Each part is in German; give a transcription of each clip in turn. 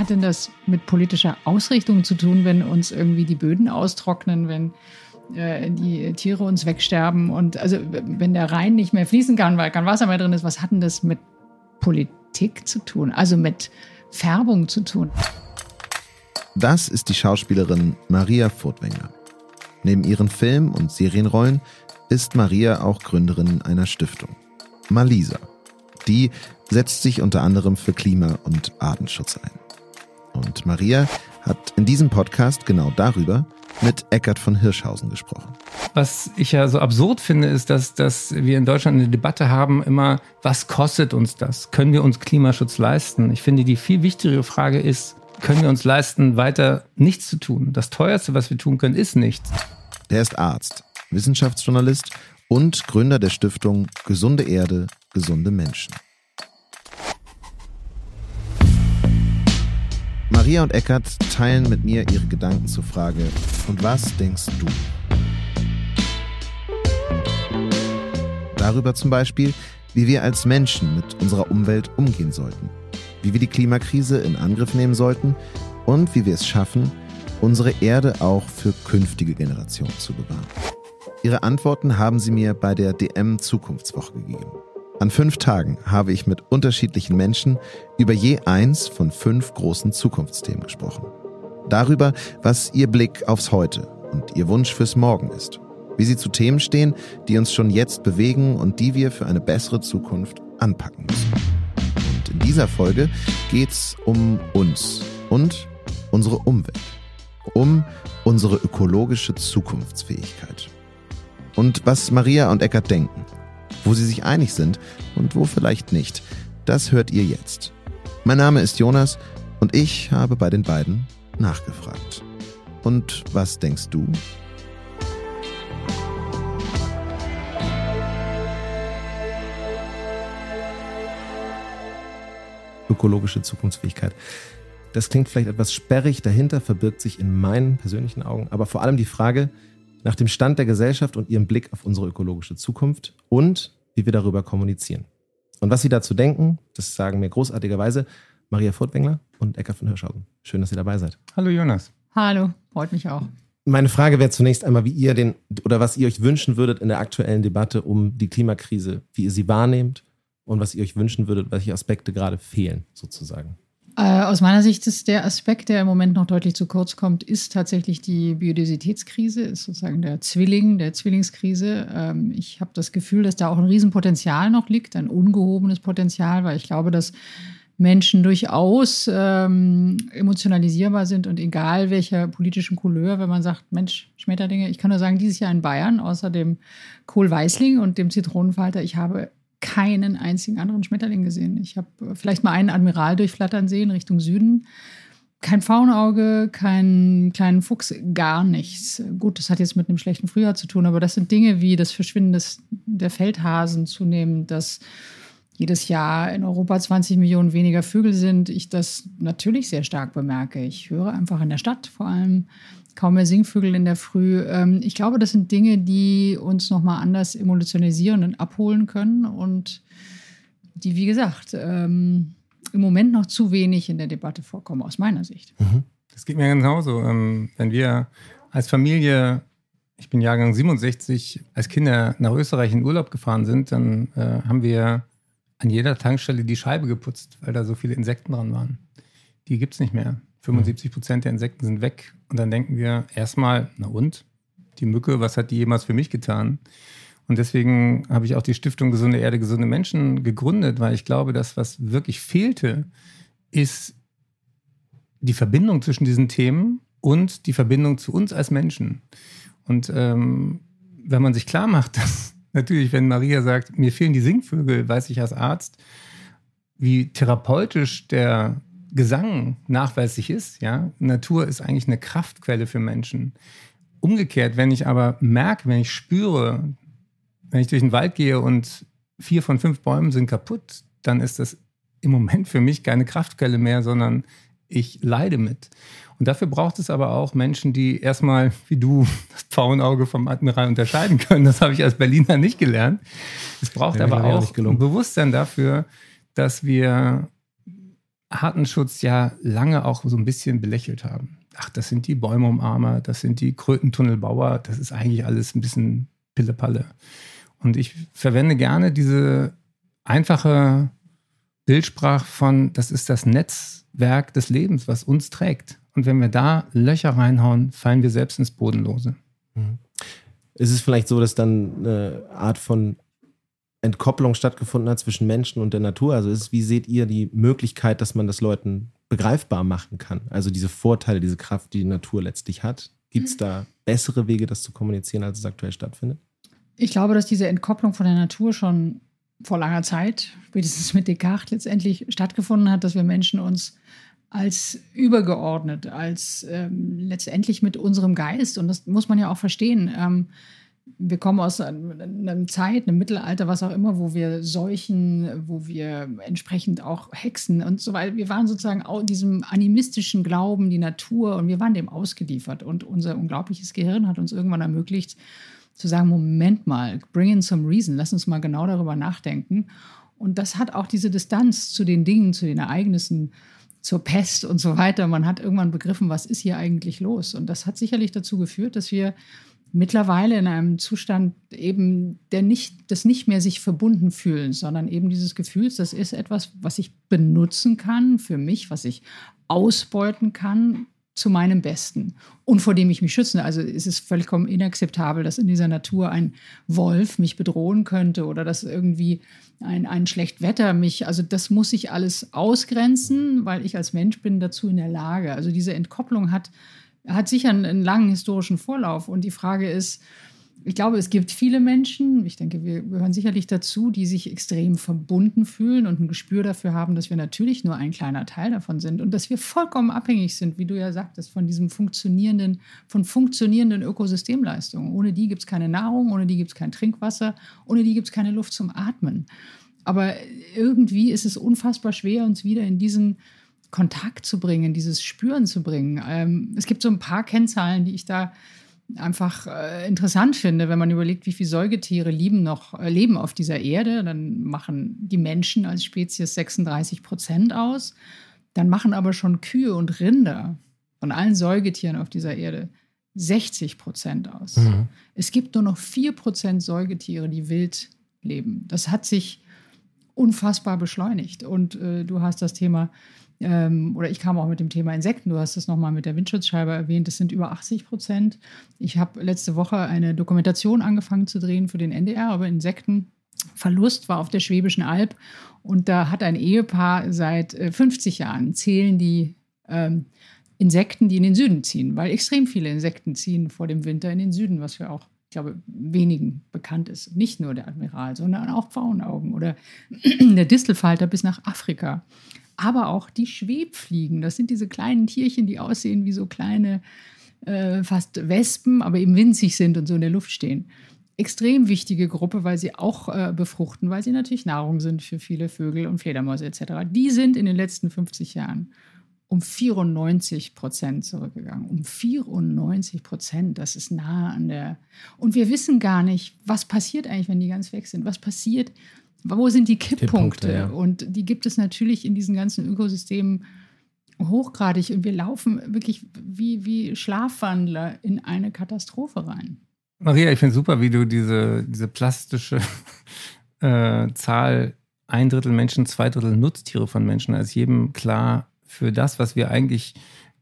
hat denn das mit politischer Ausrichtung zu tun, wenn uns irgendwie die Böden austrocknen, wenn äh, die Tiere uns wegsterben und also wenn der Rhein nicht mehr fließen kann, weil kein Wasser mehr drin ist, was hat denn das mit Politik zu tun? Also mit Färbung zu tun? Das ist die Schauspielerin Maria Furtwängler. Neben ihren Film- und Serienrollen ist Maria auch Gründerin einer Stiftung. Malisa. Die setzt sich unter anderem für Klima- und Artenschutz ein. Und Maria hat in diesem Podcast genau darüber mit Eckart von Hirschhausen gesprochen. Was ich ja so absurd finde, ist, dass, dass wir in Deutschland eine Debatte haben, immer, was kostet uns das? Können wir uns Klimaschutz leisten? Ich finde, die viel wichtigere Frage ist, können wir uns leisten, weiter nichts zu tun? Das teuerste, was wir tun können, ist nichts. Der ist Arzt, Wissenschaftsjournalist und Gründer der Stiftung Gesunde Erde, gesunde Menschen. Maria und Eckert teilen mit mir ihre Gedanken zur Frage, und was denkst du? Darüber zum Beispiel, wie wir als Menschen mit unserer Umwelt umgehen sollten, wie wir die Klimakrise in Angriff nehmen sollten und wie wir es schaffen, unsere Erde auch für künftige Generationen zu bewahren. Ihre Antworten haben sie mir bei der DM Zukunftswoche gegeben. An fünf Tagen habe ich mit unterschiedlichen Menschen über je eins von fünf großen Zukunftsthemen gesprochen. Darüber, was ihr Blick aufs Heute und ihr Wunsch fürs Morgen ist. Wie sie zu Themen stehen, die uns schon jetzt bewegen und die wir für eine bessere Zukunft anpacken müssen. Und in dieser Folge geht's um uns und unsere Umwelt. Um unsere ökologische Zukunftsfähigkeit. Und was Maria und Eckert denken wo sie sich einig sind und wo vielleicht nicht. Das hört ihr jetzt. Mein Name ist Jonas und ich habe bei den beiden nachgefragt. Und was denkst du? Ökologische Zukunftsfähigkeit. Das klingt vielleicht etwas sperrig, dahinter verbirgt sich in meinen persönlichen Augen aber vor allem die Frage, nach dem Stand der Gesellschaft und ihrem Blick auf unsere ökologische Zukunft und wie wir darüber kommunizieren. Und was Sie dazu denken, das sagen mir großartigerweise Maria Furtwängler und Eckart von Hirschhausen. Schön, dass ihr dabei seid. Hallo Jonas. Hallo, freut mich auch. Meine Frage wäre zunächst einmal, wie ihr den oder was ihr euch wünschen würdet in der aktuellen Debatte um die Klimakrise, wie ihr sie wahrnehmt und was ihr euch wünschen würdet, welche Aspekte gerade fehlen, sozusagen. Äh, aus meiner Sicht ist der Aspekt, der im Moment noch deutlich zu kurz kommt, ist tatsächlich die Biodiversitätskrise, ist sozusagen der Zwilling, der Zwillingskrise. Ähm, ich habe das Gefühl, dass da auch ein Riesenpotenzial noch liegt, ein ungehobenes Potenzial, weil ich glaube, dass Menschen durchaus ähm, emotionalisierbar sind und egal welcher politischen Couleur, wenn man sagt, Mensch, Schmetterlinge, ich kann nur sagen, dieses Jahr in Bayern, außer dem Kohlweißling und dem Zitronenfalter, ich habe keinen einzigen anderen Schmetterling gesehen. Ich habe äh, vielleicht mal einen Admiral durchflattern sehen Richtung Süden. Kein Faunauge, keinen kleinen Fuchs, gar nichts. Gut, das hat jetzt mit einem schlechten Frühjahr zu tun, aber das sind Dinge wie das Verschwinden des, der Feldhasen zunehmend, dass jedes Jahr in Europa 20 Millionen weniger Vögel sind, ich das natürlich sehr stark bemerke. Ich höre einfach in der Stadt vor allem kaum mehr Singvögel in der Früh. Ähm, ich glaube, das sind Dinge, die uns nochmal anders emotionalisieren und abholen können und die, wie gesagt, ähm, im Moment noch zu wenig in der Debatte vorkommen, aus meiner Sicht. Mhm. Das geht mir genauso. Ähm, wenn wir als Familie, ich bin Jahrgang 67, als Kinder nach Österreich in Urlaub gefahren sind, dann äh, haben wir an jeder Tankstelle die Scheibe geputzt, weil da so viele Insekten dran waren. Die gibt es nicht mehr. 75 Prozent der Insekten sind weg. Und dann denken wir erstmal, na und? Die Mücke, was hat die jemals für mich getan? Und deswegen habe ich auch die Stiftung Gesunde Erde, gesunde Menschen gegründet, weil ich glaube, dass was wirklich fehlte, ist die Verbindung zwischen diesen Themen und die Verbindung zu uns als Menschen. Und ähm, wenn man sich klar macht, dass natürlich, wenn Maria sagt, mir fehlen die Singvögel, weiß ich als Arzt, wie therapeutisch der Gesang nachweislich ist, ja, Natur ist eigentlich eine Kraftquelle für Menschen. Umgekehrt, wenn ich aber merke, wenn ich spüre, wenn ich durch den Wald gehe und vier von fünf Bäumen sind kaputt, dann ist das im Moment für mich keine Kraftquelle mehr, sondern ich leide mit. Und dafür braucht es aber auch Menschen, die erstmal, wie du, das Pfauenauge vom Admiral unterscheiden können. Das habe ich als Berliner nicht gelernt. Es braucht ja, aber auch ein Bewusstsein dafür, dass wir Artenschutz ja lange auch so ein bisschen belächelt haben. Ach, das sind die Bäumeumarmer, das sind die Krötentunnelbauer, das ist eigentlich alles ein bisschen Pillepalle. Und ich verwende gerne diese einfache Bildsprache von, das ist das Netzwerk des Lebens, was uns trägt. Und wenn wir da Löcher reinhauen, fallen wir selbst ins Bodenlose. Mhm. Ist es vielleicht so, dass dann eine Art von Entkopplung stattgefunden hat zwischen Menschen und der Natur? Also ist, wie seht ihr die Möglichkeit, dass man das Leuten begreifbar machen kann? Also diese Vorteile, diese Kraft, die die Natur letztlich hat. Gibt es da bessere Wege, das zu kommunizieren, als es aktuell stattfindet? Ich glaube, dass diese Entkopplung von der Natur schon vor langer Zeit, spätestens mit Descartes letztendlich stattgefunden hat, dass wir Menschen uns als übergeordnet, als ähm, letztendlich mit unserem Geist, und das muss man ja auch verstehen, ähm, wir kommen aus einer Zeit, einem Mittelalter, was auch immer, wo wir Seuchen, wo wir entsprechend auch Hexen und so weiter, wir waren sozusagen auch diesem animistischen Glauben, die Natur und wir waren dem ausgeliefert. Und unser unglaubliches Gehirn hat uns irgendwann ermöglicht, zu sagen, Moment mal, bring in some reason, lass uns mal genau darüber nachdenken. Und das hat auch diese Distanz zu den Dingen, zu den Ereignissen, zur Pest und so weiter. Man hat irgendwann begriffen, was ist hier eigentlich los. Und das hat sicherlich dazu geführt, dass wir mittlerweile in einem Zustand eben der nicht, des nicht mehr sich verbunden fühlen, sondern eben dieses Gefühls, das ist etwas, was ich benutzen kann für mich, was ich ausbeuten kann zu meinem Besten und vor dem ich mich schütze. Also ist es vollkommen inakzeptabel, dass in dieser Natur ein Wolf mich bedrohen könnte oder dass irgendwie ein, ein Schlechtwetter mich, also das muss ich alles ausgrenzen, weil ich als Mensch bin dazu in der Lage. Also diese Entkopplung hat hat sicher einen, einen langen historischen Vorlauf. Und die Frage ist, ich glaube, es gibt viele Menschen, ich denke, wir gehören sicherlich dazu, die sich extrem verbunden fühlen und ein Gespür dafür haben, dass wir natürlich nur ein kleiner Teil davon sind und dass wir vollkommen abhängig sind, wie du ja sagtest, von diesem funktionierenden, von funktionierenden Ökosystemleistungen. Ohne die gibt es keine Nahrung, ohne die gibt es kein Trinkwasser, ohne die gibt es keine Luft zum Atmen. Aber irgendwie ist es unfassbar schwer, uns wieder in diesen Kontakt zu bringen, dieses Spüren zu bringen. Ähm, es gibt so ein paar Kennzahlen, die ich da einfach äh, interessant finde, wenn man überlegt, wie viele Säugetiere leben noch äh, leben auf dieser Erde. Dann machen die Menschen als Spezies 36 Prozent aus. Dann machen aber schon Kühe und Rinder von allen Säugetieren auf dieser Erde 60 Prozent aus. Mhm. Es gibt nur noch 4 Prozent Säugetiere, die wild leben. Das hat sich unfassbar beschleunigt. Und äh, du hast das Thema ähm, oder ich kam auch mit dem Thema Insekten, du hast es nochmal mit der Windschutzscheibe erwähnt, das sind über 80 Prozent. Ich habe letzte Woche eine Dokumentation angefangen zu drehen für den NDR über Insekten. Verlust war auf der Schwäbischen Alb und da hat ein Ehepaar seit 50 äh, Jahren zählen die ähm, Insekten, die in den Süden ziehen, weil extrem viele Insekten ziehen vor dem Winter in den Süden, was für auch, ich glaube, wenigen bekannt ist. Nicht nur der Admiral, sondern auch Pfauenaugen oder der Distelfalter bis nach Afrika aber auch die Schwebfliegen. Das sind diese kleinen Tierchen, die aussehen wie so kleine, äh, fast Wespen, aber eben winzig sind und so in der Luft stehen. Extrem wichtige Gruppe, weil sie auch äh, befruchten, weil sie natürlich Nahrung sind für viele Vögel und Fledermäuse etc. Die sind in den letzten 50 Jahren um 94 Prozent zurückgegangen. Um 94 Prozent, das ist nah an der. Und wir wissen gar nicht, was passiert eigentlich, wenn die ganz weg sind. Was passiert, wo sind die Kipppunkte? Kipppunkte ja. Und die gibt es natürlich in diesen ganzen Ökosystemen hochgradig. Und wir laufen wirklich wie, wie Schlafwandler in eine Katastrophe rein. Maria, ich finde super, wie du diese, diese plastische äh, Zahl, ein Drittel Menschen, zwei Drittel Nutztiere von Menschen, als jedem klar für das, was wir eigentlich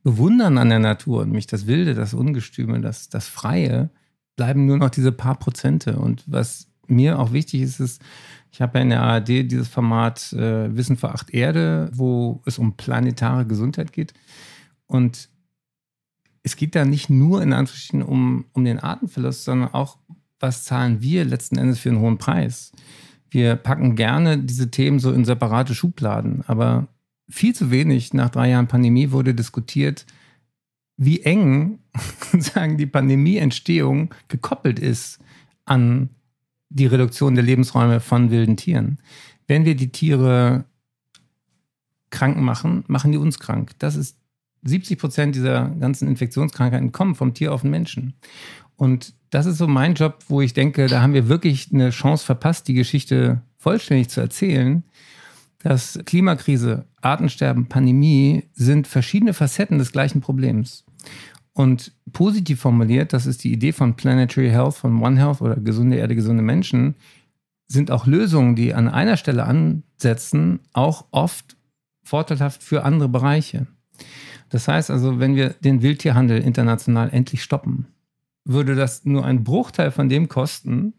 bewundern an der Natur, nämlich das Wilde, das Ungestüme, das, das Freie, bleiben nur noch diese paar Prozente. Und was mir auch wichtig ist, ist, ich habe ja in der ARD dieses Format äh, Wissen für acht Erde, wo es um planetare Gesundheit geht. Und es geht da nicht nur in Anführungsstrichen um, um den Artenverlust, sondern auch, was zahlen wir letzten Endes für einen hohen Preis. Wir packen gerne diese Themen so in separate Schubladen, aber viel zu wenig nach drei Jahren Pandemie wurde diskutiert, wie eng sagen die Pandemieentstehung gekoppelt ist an die Reduktion der Lebensräume von wilden Tieren. Wenn wir die Tiere krank machen, machen die uns krank. Das ist 70 Prozent dieser ganzen Infektionskrankheiten kommen vom Tier auf den Menschen. Und das ist so mein Job, wo ich denke, da haben wir wirklich eine Chance verpasst, die Geschichte vollständig zu erzählen. Dass Klimakrise, Artensterben, Pandemie sind verschiedene Facetten des gleichen Problems. Und positiv formuliert, das ist die Idee von Planetary Health, von One Health oder gesunde Erde, gesunde Menschen, sind auch Lösungen, die an einer Stelle ansetzen, auch oft vorteilhaft für andere Bereiche. Das heißt also, wenn wir den Wildtierhandel international endlich stoppen, würde das nur ein Bruchteil von dem kosten,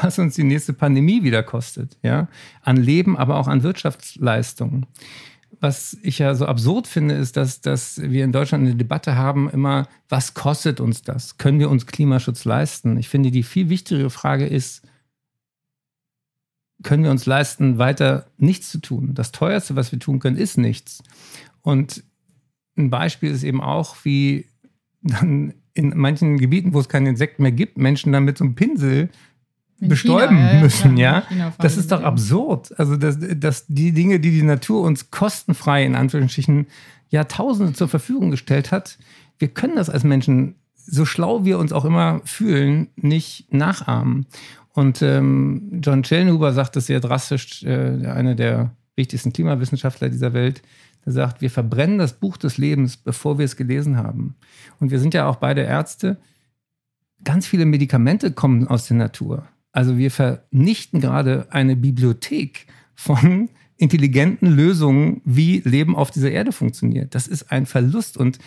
was uns die nächste Pandemie wieder kostet, ja, an Leben, aber auch an Wirtschaftsleistungen. Was ich ja so absurd finde, ist, dass, dass wir in Deutschland eine Debatte haben, immer, was kostet uns das? Können wir uns Klimaschutz leisten? Ich finde, die viel wichtigere Frage ist, können wir uns leisten, weiter nichts zu tun? Das teuerste, was wir tun können, ist nichts. Und ein Beispiel ist eben auch, wie dann in manchen Gebieten, wo es keine Insekten mehr gibt, Menschen dann mit so einem Pinsel in bestäuben China, müssen, ja. ja? Das ist doch absurd. Also, dass, dass die Dinge, die die Natur uns kostenfrei in Anführungsstrichen Jahrtausende zur Verfügung gestellt hat, wir können das als Menschen, so schlau wir uns auch immer fühlen, nicht nachahmen. Und ähm, John Schellnhuber sagt das sehr drastisch, äh, einer der wichtigsten Klimawissenschaftler dieser Welt, der sagt, wir verbrennen das Buch des Lebens, bevor wir es gelesen haben. Und wir sind ja auch beide Ärzte. Ganz viele Medikamente kommen aus der Natur. Also wir vernichten gerade eine Bibliothek von intelligenten Lösungen, wie Leben auf dieser Erde funktioniert. Das ist ein Verlust. Und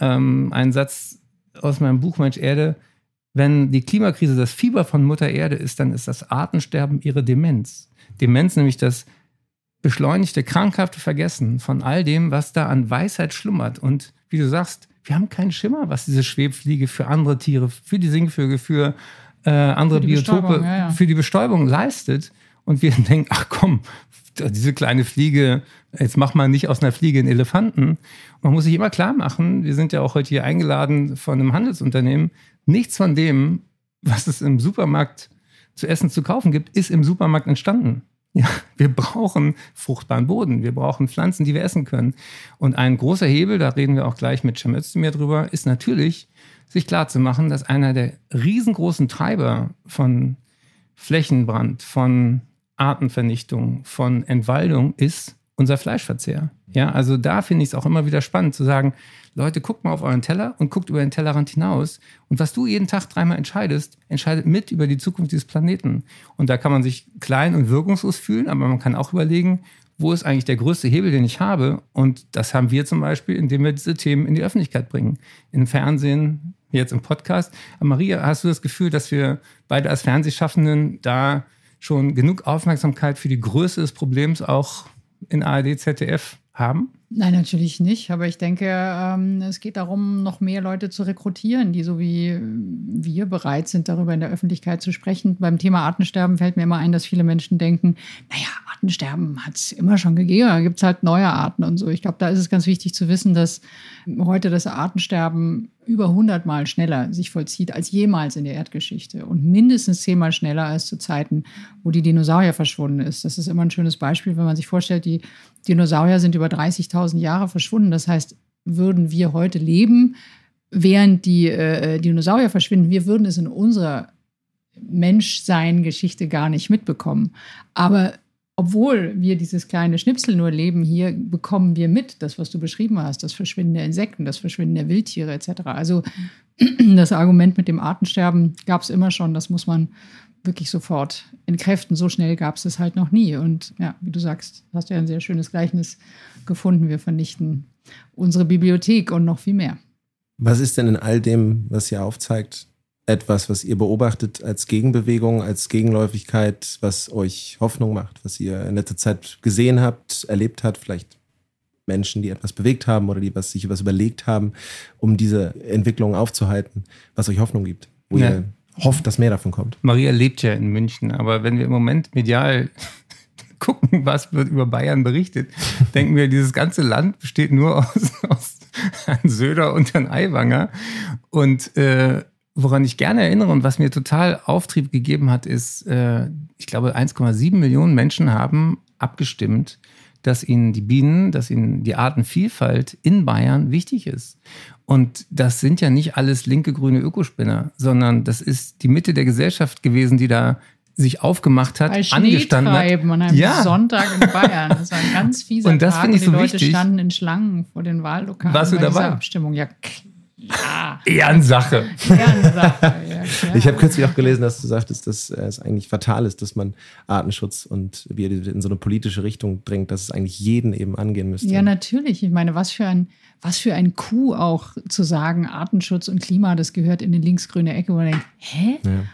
ähm, ein Satz aus meinem Buch Mensch Erde, wenn die Klimakrise das Fieber von Mutter Erde ist, dann ist das Artensterben ihre Demenz. Demenz nämlich das beschleunigte, krankhafte Vergessen von all dem, was da an Weisheit schlummert. Und wie du sagst, wir haben keinen Schimmer, was diese Schwebfliege für andere Tiere, für die Singvögel, für äh, andere Biotope, ja, ja. für die Bestäubung leistet. Und wir denken, ach komm, diese kleine Fliege, jetzt mach mal nicht aus einer Fliege einen Elefanten. Man muss sich immer klar machen, wir sind ja auch heute hier eingeladen von einem Handelsunternehmen, nichts von dem, was es im Supermarkt zu essen zu kaufen gibt, ist im Supermarkt entstanden. Ja, wir brauchen fruchtbaren Boden, wir brauchen Pflanzen, die wir essen können. Und ein großer Hebel, da reden wir auch gleich mit Cem Özdemir drüber, ist natürlich, sich klarzumachen, dass einer der riesengroßen Treiber von Flächenbrand, von Artenvernichtung, von Entwaldung ist unser Fleischverzehr. Ja, also da finde ich es auch immer wieder spannend zu sagen, Leute, guckt mal auf euren Teller und guckt über den Tellerrand hinaus. Und was du jeden Tag dreimal entscheidest, entscheidet mit über die Zukunft dieses Planeten. Und da kann man sich klein und wirkungslos fühlen, aber man kann auch überlegen, wo ist eigentlich der größte Hebel, den ich habe? Und das haben wir zum Beispiel, indem wir diese Themen in die Öffentlichkeit bringen. Im Fernsehen, jetzt im Podcast. Aber Maria, hast du das Gefühl, dass wir beide als Fernsehschaffenden da schon genug Aufmerksamkeit für die Größe des Problems auch in ARD, ZDF haben? Nein, natürlich nicht. Aber ich denke, ähm, es geht darum, noch mehr Leute zu rekrutieren, die so wie wir bereit sind, darüber in der Öffentlichkeit zu sprechen. Beim Thema Artensterben fällt mir immer ein, dass viele Menschen denken, naja, Artensterben hat es immer schon gegeben, da gibt es halt neue Arten und so. Ich glaube, da ist es ganz wichtig zu wissen, dass heute das Artensterben über 100 Mal schneller sich vollzieht als jemals in der Erdgeschichte und mindestens zehnmal schneller als zu Zeiten, wo die Dinosaurier verschwunden ist. Das ist immer ein schönes Beispiel, wenn man sich vorstellt, die Dinosaurier sind über 30.000 Jahre verschwunden. Das heißt, würden wir heute leben, während die äh, Dinosaurier verschwinden, wir würden es in unserer Menschsein-Geschichte gar nicht mitbekommen. Aber obwohl wir dieses kleine Schnipsel nur leben hier, bekommen wir mit, das, was du beschrieben hast, das Verschwinden der Insekten, das Verschwinden der Wildtiere etc. Also das Argument mit dem Artensterben gab es immer schon, das muss man wirklich sofort entkräften. So schnell gab es es halt noch nie. Und ja, wie du sagst, hast du ja ein sehr schönes Gleichnis gefunden. Wir vernichten unsere Bibliothek und noch viel mehr. Was ist denn in all dem, was ihr aufzeigt, etwas, was ihr beobachtet als Gegenbewegung, als Gegenläufigkeit, was euch Hoffnung macht, was ihr in letzter Zeit gesehen habt, erlebt habt, vielleicht Menschen, die etwas bewegt haben oder die was, sich etwas überlegt haben, um diese Entwicklung aufzuhalten, was euch Hoffnung gibt, wo ja. ihr hofft, dass mehr davon kommt. Maria lebt ja in München, aber wenn wir im Moment medial gucken, was wird über Bayern berichtet, denken wir, dieses ganze Land besteht nur aus, aus Herrn Söder und Herrn Aiwanger. Und äh, woran ich gerne erinnere und was mir total Auftrieb gegeben hat, ist, äh, ich glaube, 1,7 Millionen Menschen haben abgestimmt, dass ihnen die Bienen, dass ihnen die Artenvielfalt in Bayern wichtig ist. Und das sind ja nicht alles linke grüne Ökospinner, sondern das ist die Mitte der Gesellschaft gewesen, die da sich aufgemacht hat, Bei angestanden hat. An einem Ja. Sonntag in Bayern. Das war ein ganz fieser Und das Tag. finde ich die so Leute wichtig. standen in Schlangen vor den Wahllokalen. Warst du bei dabei? Abstimmung. Ja, klar. Ehrensache. Ehrensache. Ja, klar. Ich habe kürzlich auch gelesen, dass du sagtest, dass es eigentlich fatal ist, dass man Artenschutz und in so eine politische Richtung drängt, dass es eigentlich jeden eben angehen müsste. Ja, natürlich. Ich meine, was für ein, was für ein Coup auch zu sagen, Artenschutz und Klima, das gehört in die linksgrüne Ecke, wo man denkt, hä? Ja.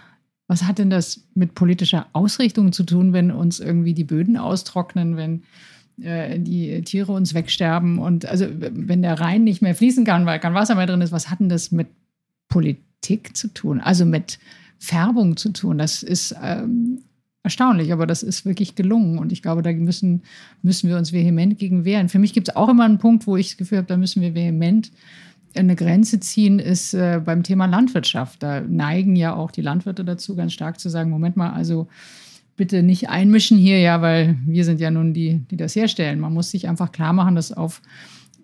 Was hat denn das mit politischer Ausrichtung zu tun, wenn uns irgendwie die Böden austrocknen, wenn äh, die Tiere uns wegsterben und also wenn der Rhein nicht mehr fließen kann, weil kein Wasser mehr drin ist, was hat denn das mit Politik zu tun? Also mit Färbung zu tun? Das ist ähm, erstaunlich, aber das ist wirklich gelungen und ich glaube, da müssen, müssen wir uns vehement gegen wehren. Für mich gibt es auch immer einen Punkt, wo ich das Gefühl habe, da müssen wir vehement eine Grenze ziehen, ist äh, beim Thema Landwirtschaft. Da neigen ja auch die Landwirte dazu, ganz stark zu sagen, Moment mal, also bitte nicht einmischen hier, ja, weil wir sind ja nun die, die das herstellen. Man muss sich einfach klar machen, dass auf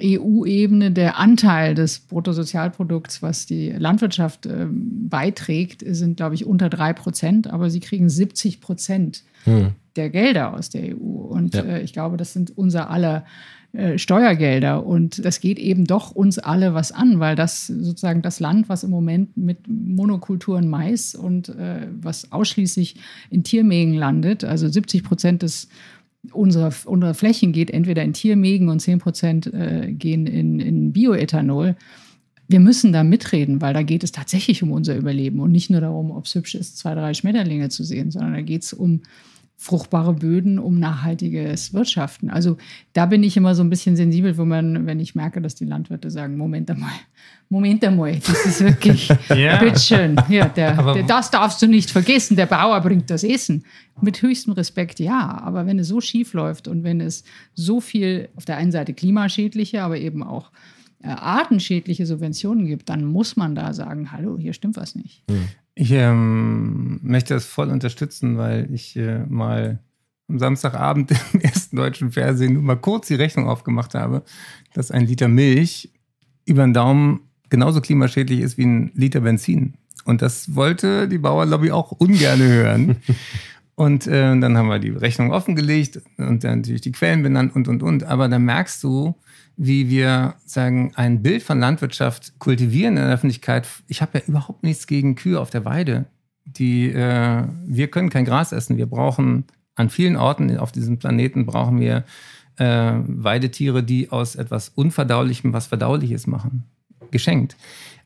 EU-Ebene der Anteil des Bruttosozialprodukts, was die Landwirtschaft ähm, beiträgt, sind, glaube ich, unter drei Prozent, aber sie kriegen 70 Prozent Hm. der Gelder aus der EU. Und Ja. äh, ich glaube, das sind unser aller äh, Steuergelder. Und das geht eben doch uns alle was an, weil das sozusagen das Land, was im Moment mit Monokulturen Mais und äh, was ausschließlich in Tiermägen landet, also 70 Prozent des unserer, unserer Flächen geht entweder in Tiermägen und 10 Prozent äh, gehen in, in Bioethanol. Wir müssen da mitreden, weil da geht es tatsächlich um unser Überleben und nicht nur darum, ob es hübsch ist, zwei, drei Schmetterlinge zu sehen, sondern da geht es um fruchtbare Böden, um nachhaltiges Wirtschaften. Also da bin ich immer so ein bisschen sensibel, wo man, wenn ich merke, dass die Landwirte sagen, Moment einmal, Moment einmal, das ist wirklich, Ja. bitteschön, hier, der, der, das darfst du nicht vergessen, der Bauer bringt das Essen. Mit höchstem Respekt, ja, aber wenn es so schief läuft und wenn es so viel auf der einen Seite klimaschädliche, aber eben auch äh, artenschädliche Subventionen gibt, dann muss man da sagen, hallo, hier stimmt was nicht. Ich ähm, möchte das voll unterstützen, weil ich äh, mal am Samstagabend im ersten deutschen Fernsehen nur mal kurz die Rechnung aufgemacht habe, dass ein Liter Milch über den Daumen genauso klimaschädlich ist wie ein Liter Benzin. Und das wollte die Bauerlobby auch ungern hören. Und äh, dann haben wir die Rechnung offengelegt und dann natürlich die Quellen benannt und, und, und. Aber da merkst du, wie wir sagen, ein Bild von Landwirtschaft kultivieren in der Öffentlichkeit. Ich habe ja überhaupt nichts gegen Kühe auf der Weide. Die, äh, wir können kein Gras essen. Wir brauchen an vielen Orten auf diesem Planeten brauchen wir äh, Weidetiere, die aus etwas Unverdaulichem was Verdauliches machen. Geschenkt.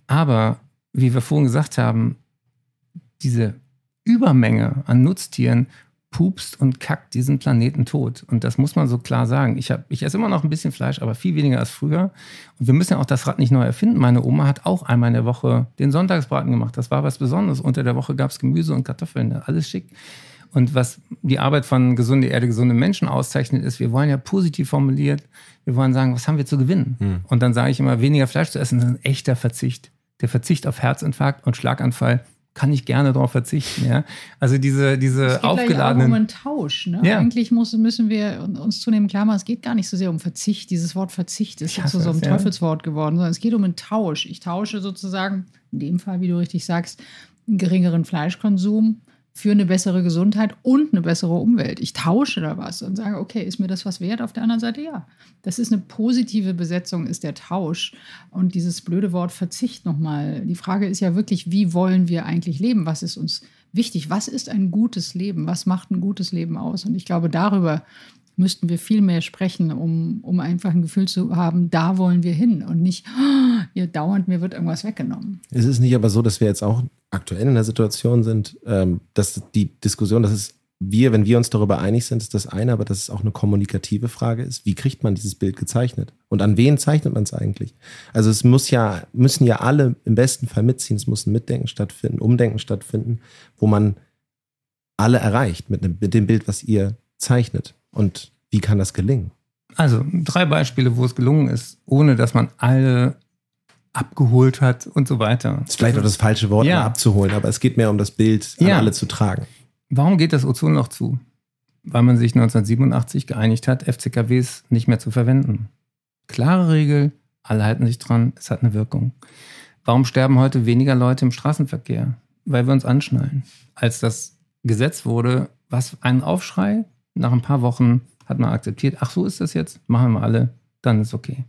Aber wie wir vorhin gesagt haben, diese Übermenge an Nutztieren pupst und kackt diesen Planeten tot. Und das muss man so klar sagen. Ich, hab, ich esse immer noch ein bisschen Fleisch, aber viel weniger als früher. Und wir müssen ja auch das Rad nicht neu erfinden. Meine Oma hat auch einmal in der Woche den Sonntagsbraten gemacht. Das war was Besonderes. Unter der Woche gab es Gemüse und Kartoffeln. Alles schick. Und was die Arbeit von Gesunde Erde, gesunde Menschen auszeichnet, ist, wir wollen ja positiv formuliert, wir wollen sagen, was haben wir zu gewinnen? Und dann sage ich immer, weniger Fleisch zu essen ist ein echter Verzicht. Der Verzicht auf Herzinfarkt und Schlaganfall kann ich gerne darauf verzichten. Ja? Also diese, diese Es geht auch um aufgeladenen. einen Tausch. Ne? Ja. Eigentlich muss, müssen wir uns zunehmend klar machen, es geht gar nicht so sehr um Verzicht. Dieses Wort Verzicht ist hasse so, so ein es, ja. Teufelswort geworden, sondern es geht um einen Tausch. Ich tausche sozusagen, in dem Fall, wie du richtig sagst, einen geringeren Fleischkonsum für eine bessere Gesundheit und eine bessere Umwelt. Ich tausche da was und sage, okay, ist mir das was wert? Auf der anderen Seite ja. Das ist eine positive Besetzung, ist der Tausch. Und dieses blöde Wort Verzicht nochmal. Die Frage ist ja wirklich, wie wollen wir eigentlich leben? Was ist uns wichtig? Was ist ein gutes Leben? Was macht ein gutes Leben aus? Und ich glaube, darüber müssten wir viel mehr sprechen, um, um einfach ein Gefühl zu haben, da wollen wir hin und nicht, "Oh, hier dauernd, mir wird irgendwas weggenommen. Es ist nicht aber so, dass wir jetzt auch aktuell in der Situation sind, ähm, dass die Diskussion, dass es wir, wenn wir uns darüber einig sind, ist das eine, aber dass es auch eine kommunikative Frage ist. Wie kriegt man dieses Bild gezeichnet? Und an wen zeichnet man es eigentlich? Also es muss ja, müssen ja alle im besten Fall mitziehen. Es muss ein Mitdenken stattfinden, Umdenken stattfinden, wo man alle erreicht mit dem Bild, was ihr zeichnet. Und wie kann das gelingen? Also drei Beispiele, wo es gelungen ist, ohne dass man alle abgeholt hat und so weiter. Das ist vielleicht auch das falsche Wort, Ja. abzuholen, aber es geht mehr um das Bild, an Ja. alle zu tragen. Warum geht das Ozonloch zu? Weil man sich 1987 geeinigt hat, FCKWs nicht mehr zu verwenden. Klare Regel, alle halten sich dran, es hat eine Wirkung. Warum sterben heute weniger Leute im Straßenverkehr? Weil wir uns anschnallen. Als das gesetzt wurde, was ein Aufschrei. Nach ein paar Wochen hat man akzeptiert, ach so ist das jetzt, machen wir alle, dann ist okay.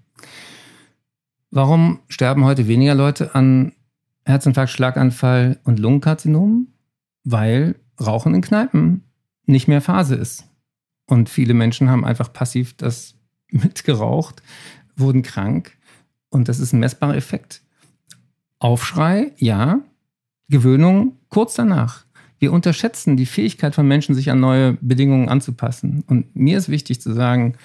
Warum sterben heute weniger Leute an Herzinfarkt, Schlaganfall und Lungenkarzinom? Weil Rauchen in Kneipen nicht mehr Phase ist. Und viele Menschen haben einfach passiv das mitgeraucht, wurden krank. Und das ist ein messbarer Effekt. Aufschrei, ja. Gewöhnung kurz danach. Wir unterschätzen die Fähigkeit von Menschen, sich an neue Bedingungen anzupassen. Und mir ist wichtig zu sagen,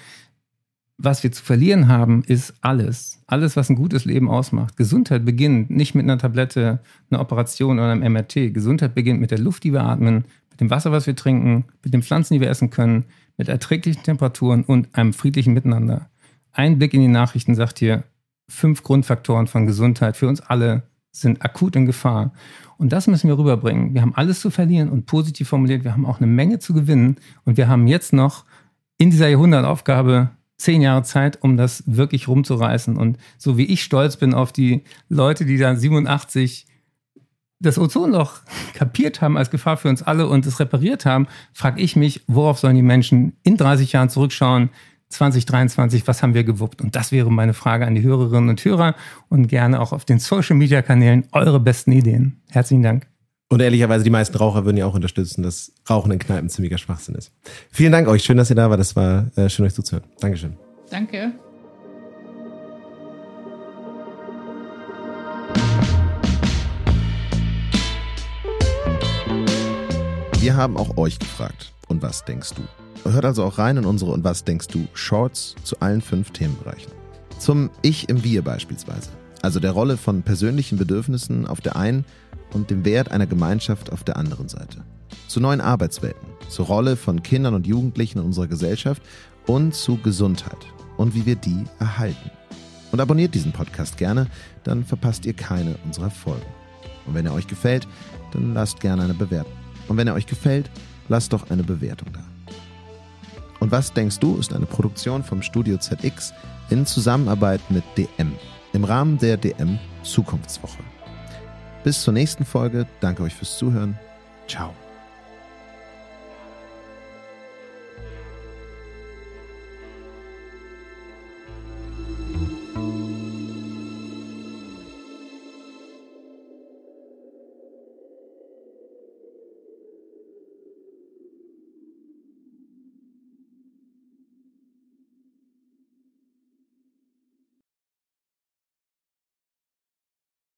was wir zu verlieren haben, ist alles. Alles, was ein gutes Leben ausmacht. Gesundheit beginnt nicht mit einer Tablette, einer Operation oder einem MRT. Gesundheit beginnt mit der Luft, die wir atmen, mit dem Wasser, was wir trinken, mit den Pflanzen, die wir essen können, mit erträglichen Temperaturen und einem friedlichen Miteinander. Ein Blick in die Nachrichten sagt hier, fünf Grundfaktoren von Gesundheit für uns alle sind akut in Gefahr. Und das müssen wir rüberbringen. Wir haben alles zu verlieren und positiv formuliert, wir haben auch eine Menge zu gewinnen. Und wir haben jetzt noch in dieser Jahrhundertaufgabe zehn Jahre Zeit, um das wirklich rumzureißen. Und so wie ich stolz bin auf die Leute, die da 87 das Ozonloch kapiert haben als Gefahr für uns alle und es repariert haben, frage ich mich, worauf sollen die Menschen in 30 Jahren zurückschauen? 2023, was haben wir gewuppt? Und das wäre meine Frage an die Hörerinnen und Hörer und gerne auch auf den Social Media Kanälen eure besten Ideen. Herzlichen Dank. Und ehrlicherweise, die meisten Raucher würden ja auch unterstützen, dass Rauchen in Kneipen ziemlicher Schwachsinn ist. Vielen Dank euch. Schön, dass ihr da wart. Das war äh, schön, euch zuzuhören. Dankeschön. Danke. Wir haben auch euch gefragt. Und was denkst du? Hört also auch rein in unsere Und was denkst du Shorts zu allen fünf Themenbereichen. Zum Ich im Wir beispielsweise. Also der Rolle von persönlichen Bedürfnissen auf der einen und dem Wert einer Gemeinschaft auf der anderen Seite. Zu neuen Arbeitswelten, zur Rolle von Kindern und Jugendlichen in unserer Gesellschaft und zu Gesundheit und wie wir die erhalten. Und abonniert diesen Podcast gerne, dann verpasst ihr keine unserer Folgen. Und wenn er euch gefällt, dann lasst gerne eine Bewertung. Und wenn er euch gefällt, lasst doch eine Bewertung da. Und was denkst du, ist eine Produktion vom Studio ZX in Zusammenarbeit mit DM im Rahmen der DM Zukunftswoche. Bis zur nächsten Folge. Danke euch fürs Zuhören. Ciao.